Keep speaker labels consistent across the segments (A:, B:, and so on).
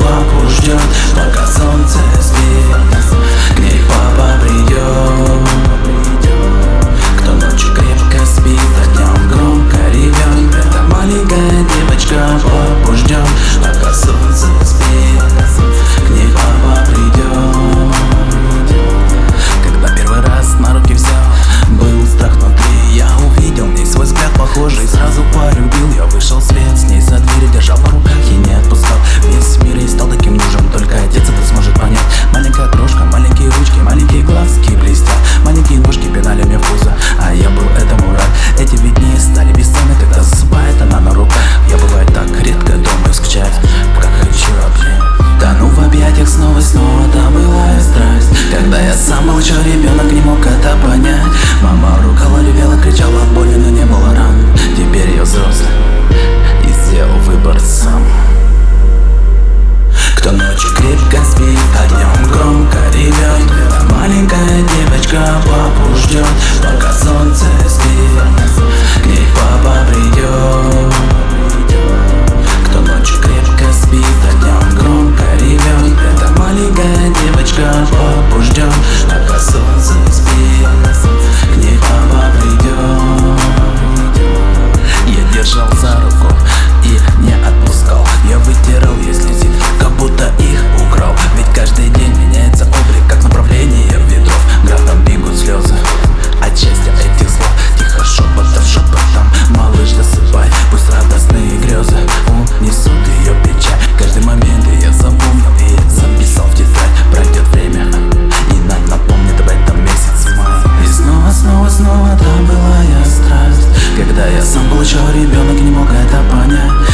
A: папу ждет, пока солнце Это была страсть. Когда я сам был еще ребенок, не мог это понять. Мама рукала ревела снова та была я страсть. Когда я сам был еще ребенок, не мог это понять.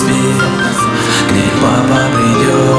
A: спит, к ней папа придет.